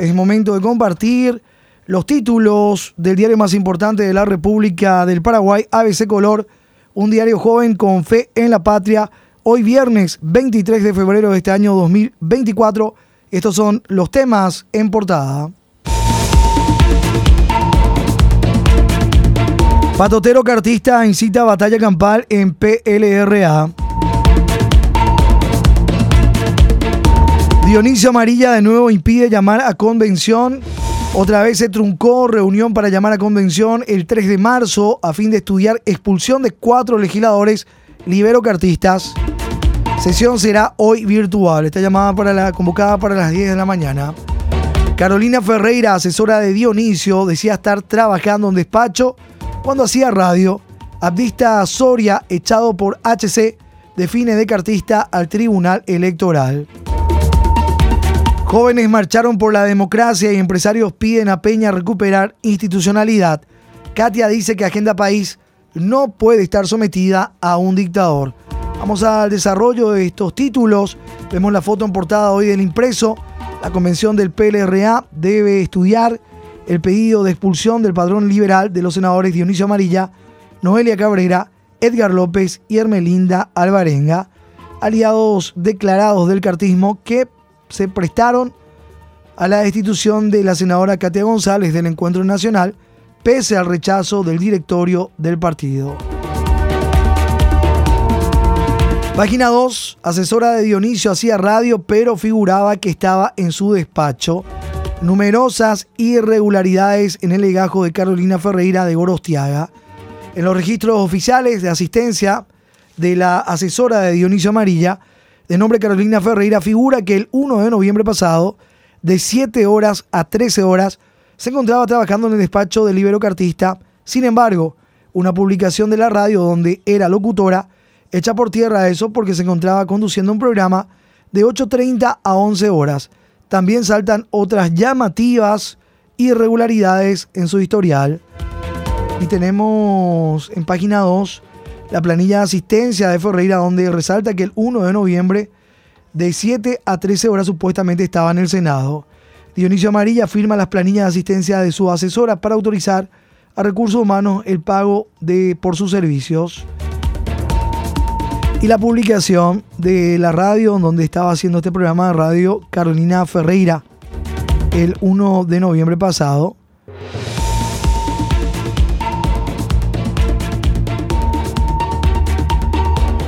es momento de compartir los títulos del diario más importante de la República del Paraguay, ABC Color, un diario joven con fe en la patria. Hoy viernes 23 de febrero de este año 2024. Estos son los temas en portada. Patotero cartista incita a batalla campal en PLRA. Dionisio Amarilla de nuevo impide llamar a convención. Otra vez se truncó reunión para llamar a convención el 3 de marzo a fin de estudiar expulsión de cuatro legisladores libero-cartistas. Sesión será hoy virtual. Está llamada para la, convocada para las 10 de la mañana. Carolina Ferreira, asesora de Dionisio, decía estar trabajando en despacho cuando hacía radio. Abdista Soria, echado por HC, define de cartista al Tribunal Electoral. Jóvenes marcharon por la democracia y empresarios piden a Peña recuperar institucionalidad. Katia dice que Agenda País no puede estar sometida a un dictador. Vamos al desarrollo de estos títulos. Vemos la foto en portada hoy del impreso. La convención del PLRA debe estudiar el pedido de expulsión del padrón liberal de los senadores Dionisio Amarilla, Noelia Cabrera, Edgar López y Hermelinda Alvarenga, aliados declarados del cartismo que se prestaron a la destitución de la senadora Katia González del Encuentro Nacional, pese al rechazo del directorio del partido. Página 2, asesora de Dionisio hacía radio, pero figuraba que estaba en su despacho. Numerosas irregularidades en el legajo de Carolina Ferreira de Gorostiaga. En los registros oficiales de asistencia de la asesora de Dionisio Amarilla, de nombre Carolina Ferreira, figura que el 1 de noviembre pasado, de 7 horas a 13 horas, se encontraba trabajando en el despacho del libero cartista. Sin embargo, una publicación de la radio donde era locutora echa por tierra eso porque se encontraba conduciendo un programa de 8.30 a 11 horas. También saltan otras llamativas irregularidades en su historial. Y tenemos en página 2 la planilla de asistencia de Ferreira, donde resalta que el 1 de noviembre, de 7 a 13 horas, supuestamente estaba en el Senado. Dionisio Amarilla firma las planillas de asistencia de su asesora para autorizar a Recursos Humanos el pago de, por sus servicios. Y la publicación de la radio donde estaba haciendo este programa de radio Carolina Ferreira el 1 de noviembre pasado,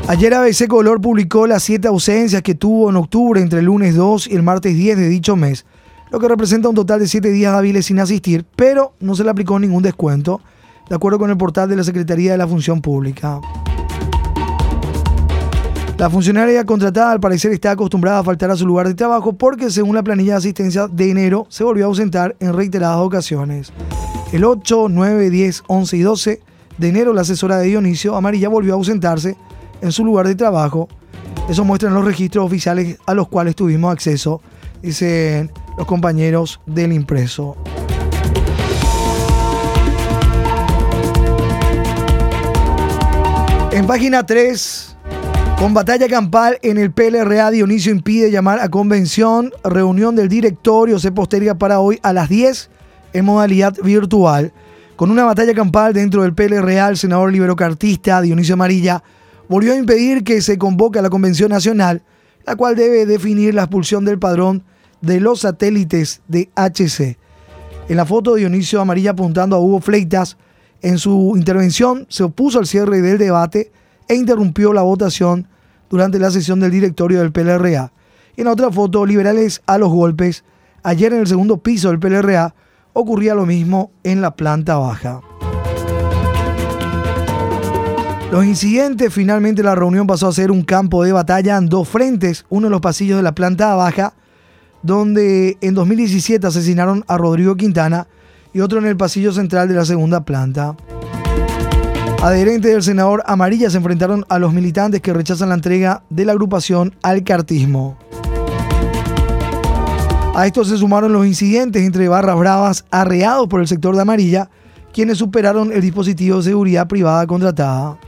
Ayer ABC Color publicó las siete ausencias que tuvo en octubre entre el lunes 2 y el martes 10 de dicho mes, lo que representa un total de siete días hábiles sin asistir, pero no se le aplicó ningún descuento, de acuerdo con el portal de la Secretaría de la Función Pública. La funcionaria contratada al parecer está acostumbrada a faltar a su lugar de trabajo porque según la planilla de asistencia de enero se volvió a ausentar en reiteradas ocasiones. El 8, 9, 10, 11 y 12 de enero la asesora de Dionisio Amarilla volvió a ausentarse en su lugar de trabajo. Eso muestran los registros oficiales a los cuales tuvimos acceso, dicen los compañeros del impreso. En página 3, con batalla campal en el PLRA, Dionisio impide llamar a convención. Reunión del directorio se posterga para hoy a las 10 en modalidad virtual. Con una batalla campal dentro del PLRA, el senador liberocartista Dionisio Amarilla volvió a impedir que se convoque a la Convención Nacional, la cual debe definir la expulsión del padrón de los satélites de HC. En la foto, Dionisio Amarilla apuntando a Hugo Fleitas, en su intervención se opuso al cierre del debate e interrumpió la votación durante la sesión del directorio del PLRA. En otra foto, liberales a los golpes. Ayer en el segundo piso del PLRA ocurría lo mismo en la planta baja. Los incidentes, finalmente la reunión pasó a ser un campo de batalla en dos frentes, uno en los pasillos de la planta baja, donde en 2017 asesinaron a Rodrigo Quintana, y otro en el pasillo central de la segunda planta. Adherentes del senador Amarilla se enfrentaron a los militantes que rechazan la entrega de la agrupación al cartismo. A esto se sumaron los incidentes entre barras bravas arreados por el sector de Amarilla, quienes superaron el dispositivo de seguridad privada contratada.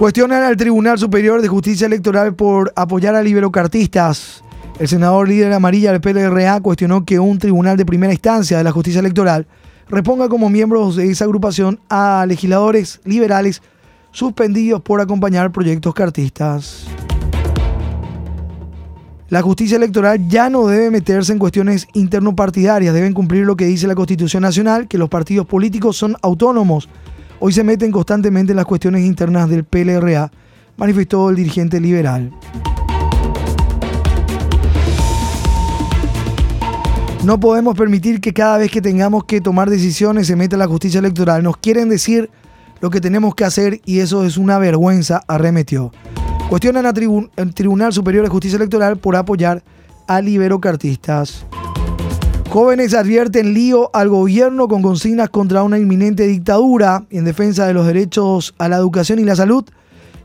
Cuestionan al Tribunal Superior de Justicia Electoral por apoyar a liberocartistas. El senador líder amarilla del PLRA cuestionó que un tribunal de primera instancia de la justicia electoral reponga como miembros de esa agrupación a legisladores liberales suspendidos por acompañar proyectos cartistas. La justicia electoral ya no debe meterse en cuestiones internopartidarias, deben cumplir lo que dice la Constitución Nacional, que los partidos políticos son autónomos hoy se meten constantemente en las cuestiones internas del PLRA, manifestó el dirigente liberal. No podemos permitir que cada vez que tengamos que tomar decisiones se meta la justicia electoral. Nos quieren decir lo que tenemos que hacer y eso es una vergüenza, arremetió. Cuestionan al Tribunal Superior de Justicia Electoral por apoyar a liberocartistas. Jóvenes advierten lío al gobierno con consignas contra una inminente dictadura en defensa de los derechos a la educación y la salud.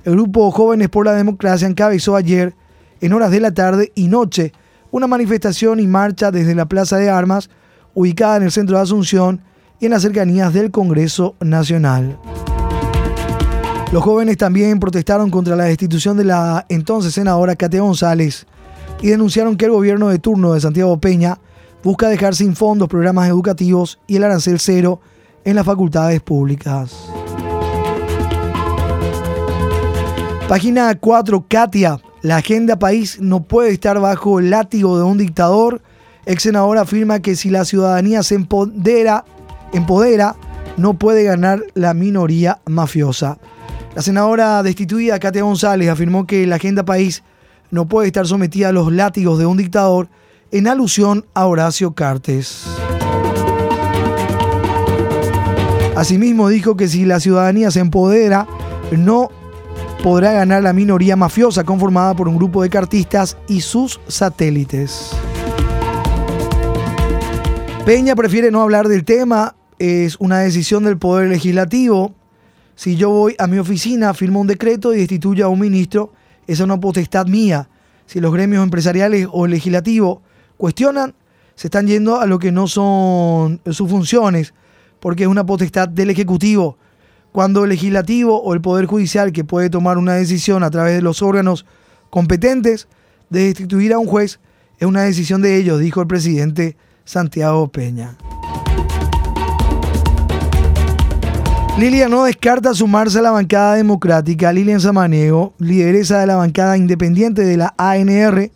El grupo Jóvenes por la Democracia encabezó ayer, en horas de la tarde y noche, una manifestación y marcha desde la Plaza de Armas, ubicada en el centro de Asunción y en las cercanías del Congreso Nacional. Los jóvenes también protestaron contra la destitución de la entonces senadora Katia González y denunciaron que el gobierno de turno de Santiago Peña busca dejar sin fondos programas educativos y el arancel cero en las facultades públicas. Página 4, Katia. La agenda país no puede estar bajo el látigo de un dictador. Ex senador afirma que si la ciudadanía se empodera, empodera, no puede ganar la minoría mafiosa. La senadora destituida Katia González afirmó que la agenda país no puede estar sometida a los látigos de un dictador en alusión a Horacio Cartes. Asimismo dijo que si la ciudadanía se empodera, no podrá ganar la minoría mafiosa conformada por un grupo de cartistas y sus satélites. Peña prefiere no hablar del tema, es una decisión del Poder Legislativo. Si yo voy a mi oficina, firmo un decreto y destituyo a un ministro, esa es una potestad mía. Si los gremios empresariales o el legislativo cuestionan, se están yendo a lo que no son sus funciones, porque es una potestad del Ejecutivo. Cuando el legislativo o el Poder Judicial, que puede tomar una decisión a través de los órganos competentes de destituir a un juez, es una decisión de ellos, dijo el presidente Santiago Peña. Lilian no descarta sumarse a la bancada democrática. Lilian Samaniego, lideresa de la bancada independiente de la ANR,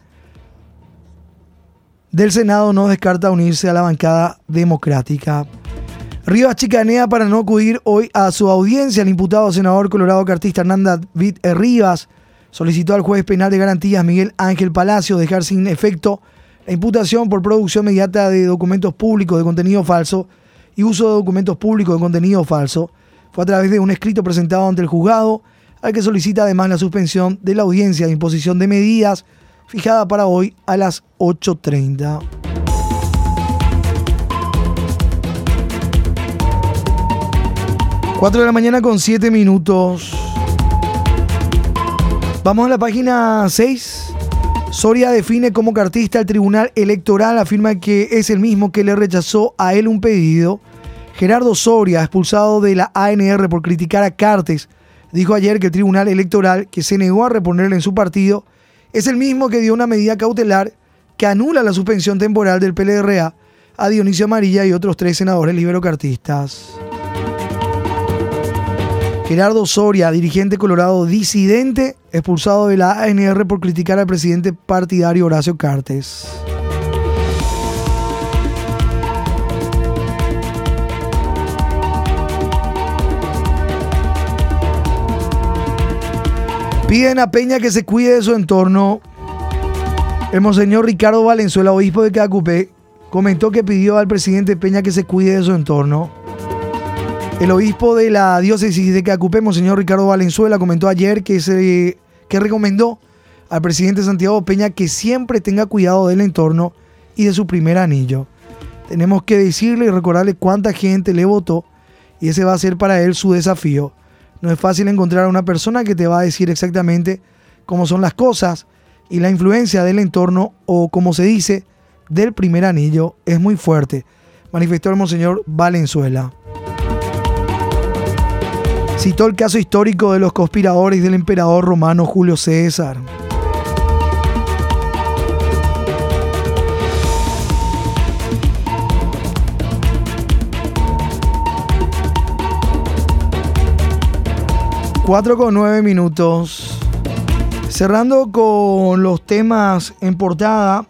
del Senado no descarta unirse a la bancada democrática. Rivas chicanea para no acudir hoy a su audiencia. El imputado senador colorado cartista Hernanda David Rivas solicitó al juez penal de garantías Miguel Ángel Palacio dejar sin efecto la imputación por producción inmediata de documentos públicos de contenido falso y uso de documentos públicos de contenido falso. Fue a través de un escrito presentado ante el juzgado al que solicita además la suspensión de la audiencia de imposición de medidas fijada para hoy a las 8.30. Cuatro de la mañana con 7 minutos. Vamos a la página 6. Soria define como cartista el Tribunal Electoral, afirma que es el mismo que le rechazó a él un pedido. Gerardo Soria, expulsado de la ANR por criticar a Cartes, dijo ayer que el Tribunal Electoral, que se negó a reponerle en su partido, es el mismo que dio una medida cautelar que anula la suspensión temporal del PLRA a Dionisio Amarilla y otros tres senadores liberocartistas. Gerardo Soria, dirigente colorado disidente, expulsado de la ANR por criticar al presidente partidario Horacio Cartes. Piden a Peña que se cuide de su entorno. El monseñor Ricardo Valenzuela, obispo de Cacupé, comentó que pidió al presidente Peña que se cuide de su entorno. El obispo de la diócesis de Cacupé, monseñor Ricardo Valenzuela, comentó ayer que, se, que recomendó al presidente Santiago Peña que siempre tenga cuidado del entorno y de su primer anillo. Tenemos que decirle y recordarle cuánta gente le votó y ese va a ser para él su desafío. No es fácil encontrar a una persona que te va a decir exactamente cómo son las cosas y la influencia del entorno o como se dice del primer anillo es muy fuerte, manifestó el monseñor Valenzuela. Citó el caso histórico de los conspiradores del emperador romano Julio César. Cuatro con nueve minutos. Cerrando con los temas en portada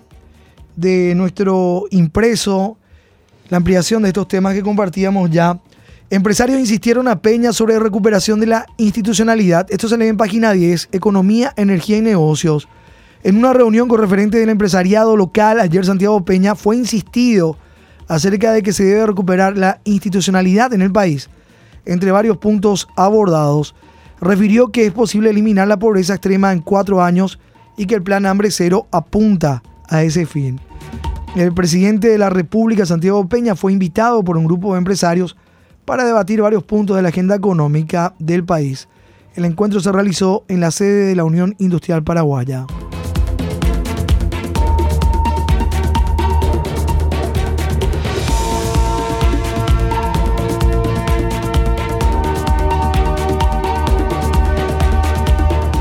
de nuestro impreso, la ampliación de estos temas que compartíamos ya. Empresarios insistieron a Peña sobre recuperación de la institucionalidad. Esto se lee en página 10, Economía, Energía y Negocios. En una reunión con referentes del empresariado local, ayer Santiago Peña fue insistido acerca de que se debe recuperar la institucionalidad en el país. Entre varios puntos abordados, refirió que es posible eliminar la pobreza extrema en cuatro años y que el plan Hambre Cero apunta a ese fin. El presidente de la República, Santiago Peña, fue invitado por un grupo de empresarios para debatir varios puntos de la agenda económica del país. El encuentro se realizó en la sede de la Unión Industrial Paraguaya.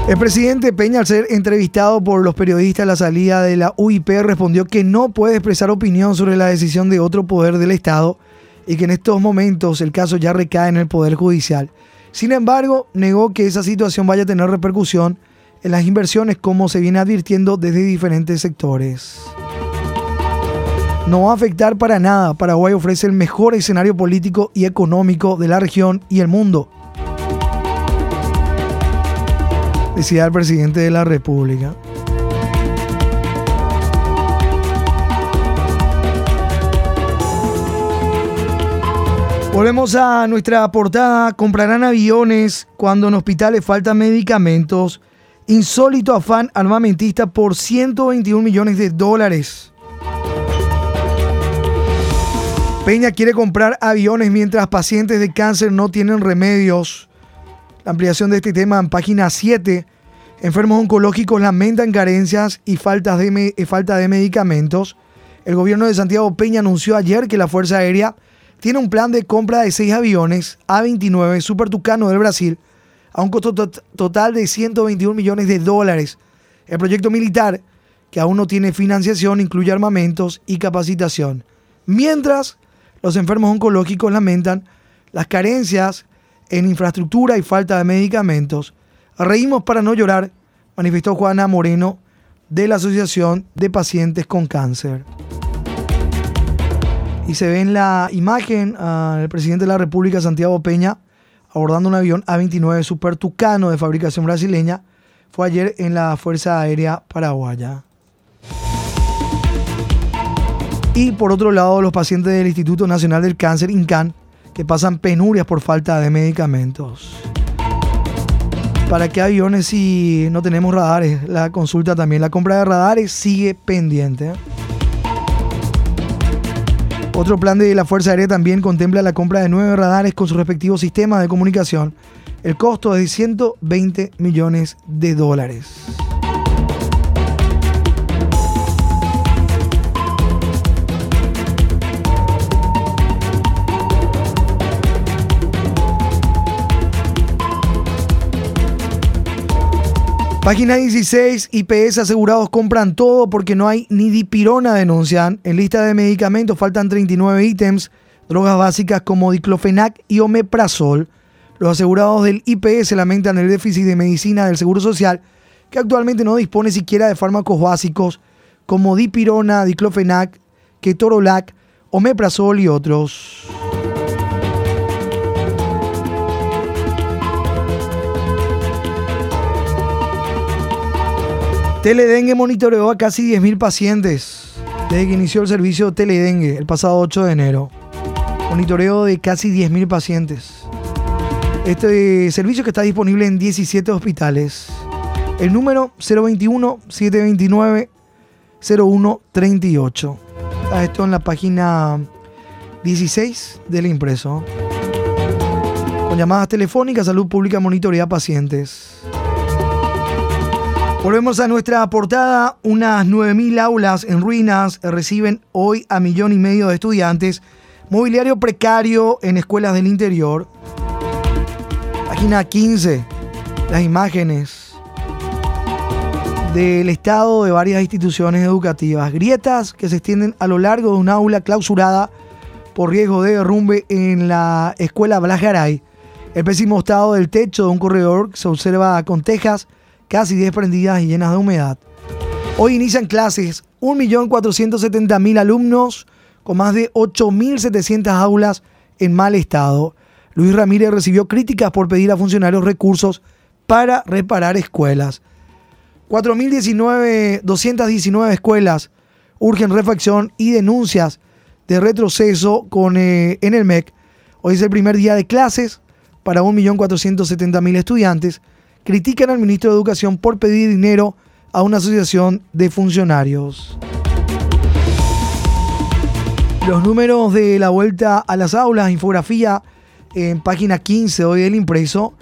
El presidente Peña, al ser entrevistado por los periodistas a la salida de la UIP, respondió que no puede expresar opinión sobre la decisión de otro poder del Estado y que en estos momentos el caso ya recae en el Poder Judicial. Sin embargo, negó que esa situación vaya a tener repercusión en las inversiones como se viene advirtiendo desde diferentes sectores. No va a afectar para nada. Paraguay ofrece el mejor escenario político y económico de la región y el mundo. Decía el presidente de la República. Volvemos a nuestra portada. Comprarán aviones cuando en hospitales faltan medicamentos. Insólito afán armamentista por 121 millones de dólares. Peña quiere comprar aviones mientras pacientes de cáncer no tienen remedios ampliación de este tema en página 7. Enfermos oncológicos lamentan carencias y faltas de eh, falta de medicamentos. El gobierno de Santiago Peña anunció ayer que la Fuerza Aérea tiene un plan de compra de seis aviones A-29 Super Tucano del Brasil a un costo total de 121 millones de dólares. El proyecto militar, que aún no tiene financiación, incluye armamentos y capacitación. Mientras, los enfermos oncológicos lamentan las carencias en infraestructura y falta de medicamentos. Reímos para no llorar, manifestó Juana Moreno de la Asociación de Pacientes con Cáncer. Y se ve en la imagen al presidente de la República, Santiago Peña, abordando un avión A-29 Super Tucano de fabricación brasileña. Fue ayer en la Fuerza Aérea Paraguaya. Y por otro lado, los pacientes del Instituto Nacional del Cáncer, INCAN, que pasan penurias por falta de medicamentos. ¿Para qué aviones si no tenemos radares? La consulta también. La compra de radares sigue pendiente. Otro plan de la Fuerza Aérea también contempla la compra de nueve radares con sus respectivos sistemas de comunicación. El costo es de 120 millones de dólares. Página 16, IPS asegurados compran todo porque no hay ni dipirona, denuncian. En lista de medicamentos faltan 39 ítems, drogas básicas como diclofenac y omeprazol. Los asegurados del IPS lamentan el déficit de medicina del Seguro Social, que actualmente no dispone siquiera de fármacos básicos como dipirona, diclofenac, ketorolac, omeprazol y otros. Teledengue monitoreó a casi 10.000 pacientes desde que inició el servicio Teledengue el pasado 8 de enero. Monitoreo de casi 10.000 pacientes. Este servicio que está disponible en 17 hospitales. El número 021-729-0138. Esto en la página 16 del impreso. Con llamadas telefónicas, salud pública monitorea pacientes. Volvemos a nuestra portada. Unas 9.000 aulas en ruinas reciben hoy a millón y medio de estudiantes. Mobiliario precario en escuelas del interior. Página 15. Las imágenes del estado de varias instituciones educativas. Grietas que se extienden a lo largo de un aula clausurada por riesgo de derrumbe en la escuela Blas Garay. El pésimo estado del techo de un corredor se observa con tejas casi desprendidas y llenas de humedad. Hoy inician clases 1.470.000 alumnos con más de 8.700 aulas en mal estado. Luis Ramírez recibió críticas por pedir a funcionarios recursos para reparar escuelas. 4.219 escuelas urgen refacción y denuncias de retroceso con, eh, en el MEC. Hoy es el primer día de clases para 1.470.000 estudiantes. Critican al ministro de Educación por pedir dinero a una asociación de funcionarios. Los números de la vuelta a las aulas, infografía en página 15 hoy del impreso.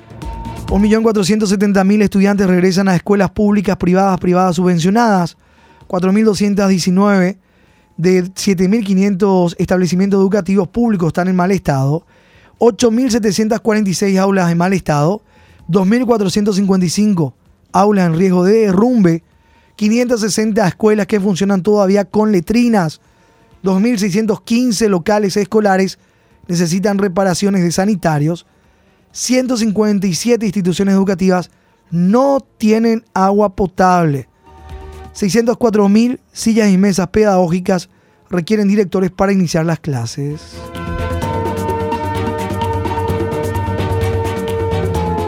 1.470.000 estudiantes regresan a escuelas públicas, privadas, privadas subvencionadas. 4.219 de 7.500 establecimientos educativos públicos están en mal estado. 8.746 aulas en mal estado. 2.455 aulas en riesgo de derrumbe. 560 escuelas que funcionan todavía con letrinas. 2.615 locales escolares necesitan reparaciones de sanitarios. 157 instituciones educativas no tienen agua potable. 604.000 sillas y mesas pedagógicas requieren directores para iniciar las clases.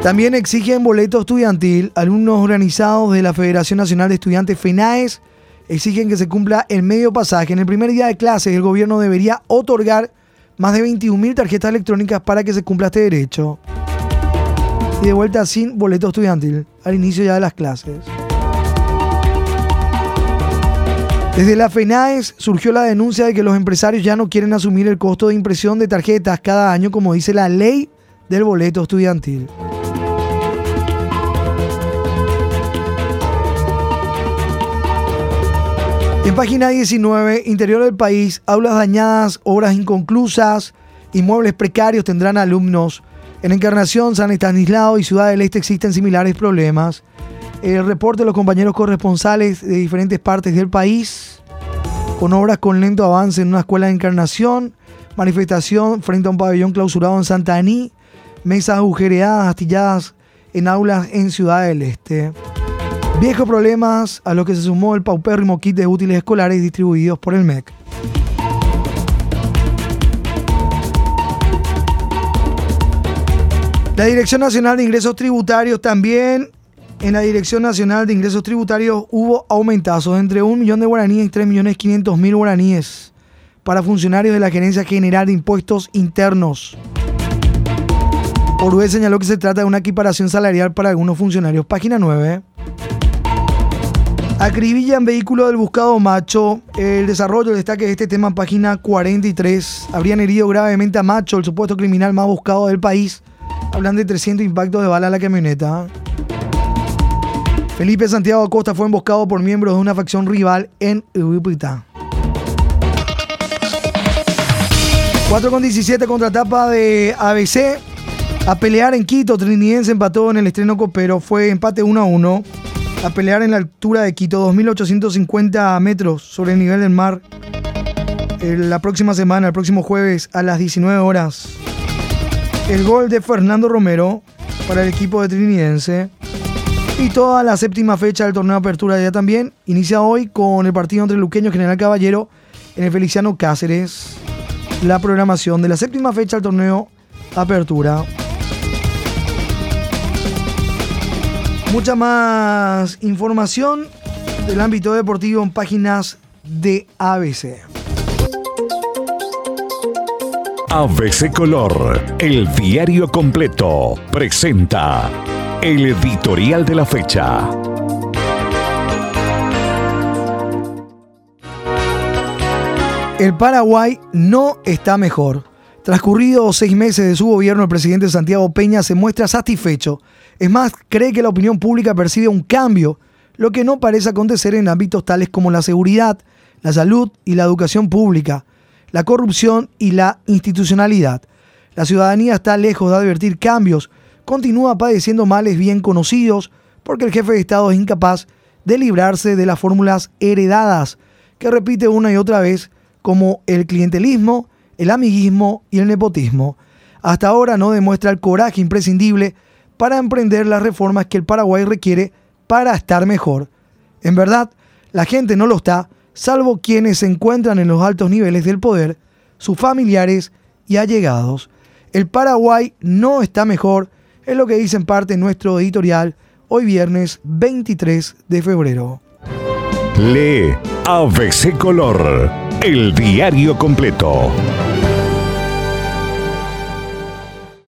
También exigen boleto estudiantil. Alumnos organizados de la Federación Nacional de Estudiantes FENAES exigen que se cumpla el medio pasaje. En el primer día de clases, el gobierno debería otorgar más de 21.000 tarjetas electrónicas para que se cumpla este derecho. Y de vuelta sin boleto estudiantil al inicio ya de las clases. Desde la FENAES surgió la denuncia de que los empresarios ya no quieren asumir el costo de impresión de tarjetas cada año como dice la ley del boleto estudiantil. En página 19, interior del país, aulas dañadas, obras inconclusas, inmuebles precarios tendrán alumnos. En Encarnación, San Estanislao y Ciudad del Este existen similares problemas. El reporte de los compañeros corresponsales de diferentes partes del país, con obras con lento avance en una escuela de Encarnación, manifestación frente a un pabellón clausurado en Santa Aní, mesas agujereadas, astilladas en aulas en Ciudad del Este. Viejos problemas a los que se sumó el paupérrimo kit de útiles escolares distribuidos por el MEC. La Dirección Nacional de Ingresos Tributarios también. En la Dirección Nacional de Ingresos Tributarios hubo aumentazos entre un millón de guaraníes y 3.500.000 guaraníes para funcionarios de la Gerencia General de Impuestos Internos. Orue señaló que se trata de una equiparación salarial para algunos funcionarios. Página 9. Acribillan vehículo del buscado macho. El desarrollo destaque de este tema en página 43. Habrían herido gravemente a Macho, el supuesto criminal más buscado del país. Hablan de 300 impactos de bala a la camioneta. Felipe Santiago Acosta fue emboscado por miembros de una facción rival en Ubipita. 4 con 17 contratapa de ABC. A pelear en Quito, Trinidense empató en el estreno copero. Fue empate 1 a 1 a pelear en la altura de Quito, 2.850 metros sobre el nivel del mar. La próxima semana, el próximo jueves a las 19 horas. El gol de Fernando Romero para el equipo de Trinidense. Y toda la séptima fecha del torneo de apertura ya también inicia hoy con el partido entre Luqueño y General Caballero en el Feliciano Cáceres. La programación de la séptima fecha del torneo apertura. Mucha más información del ámbito deportivo en páginas de ABC. ABC Color, el diario completo, presenta el editorial de la fecha. El Paraguay no está mejor. Transcurridos seis meses de su gobierno, el presidente Santiago Peña se muestra satisfecho es más, cree que la opinión pública percibe un cambio, lo que no parece acontecer en ámbitos tales como la seguridad, la salud y la educación pública, la corrupción y la institucionalidad. La ciudadanía está lejos de advertir cambios continúa padeciendo males bien conocidos porque el jefe de Estado es incapaz de librarse de las fórmulas heredadas que repite una y otra vez como el clientelismo, el amiguismo y el nepotismo. Hasta ahora no demuestra el coraje imprescindible para emprender las reformas que el Paraguay requiere para estar mejor. En verdad, la gente no lo está, salvo quienes se encuentran en los altos niveles del poder, sus familiares y allegados. El Paraguay no está mejor, es lo que dice en parte nuestro editorial hoy viernes 23 de febrero. Lee ABC Color, el diario completo.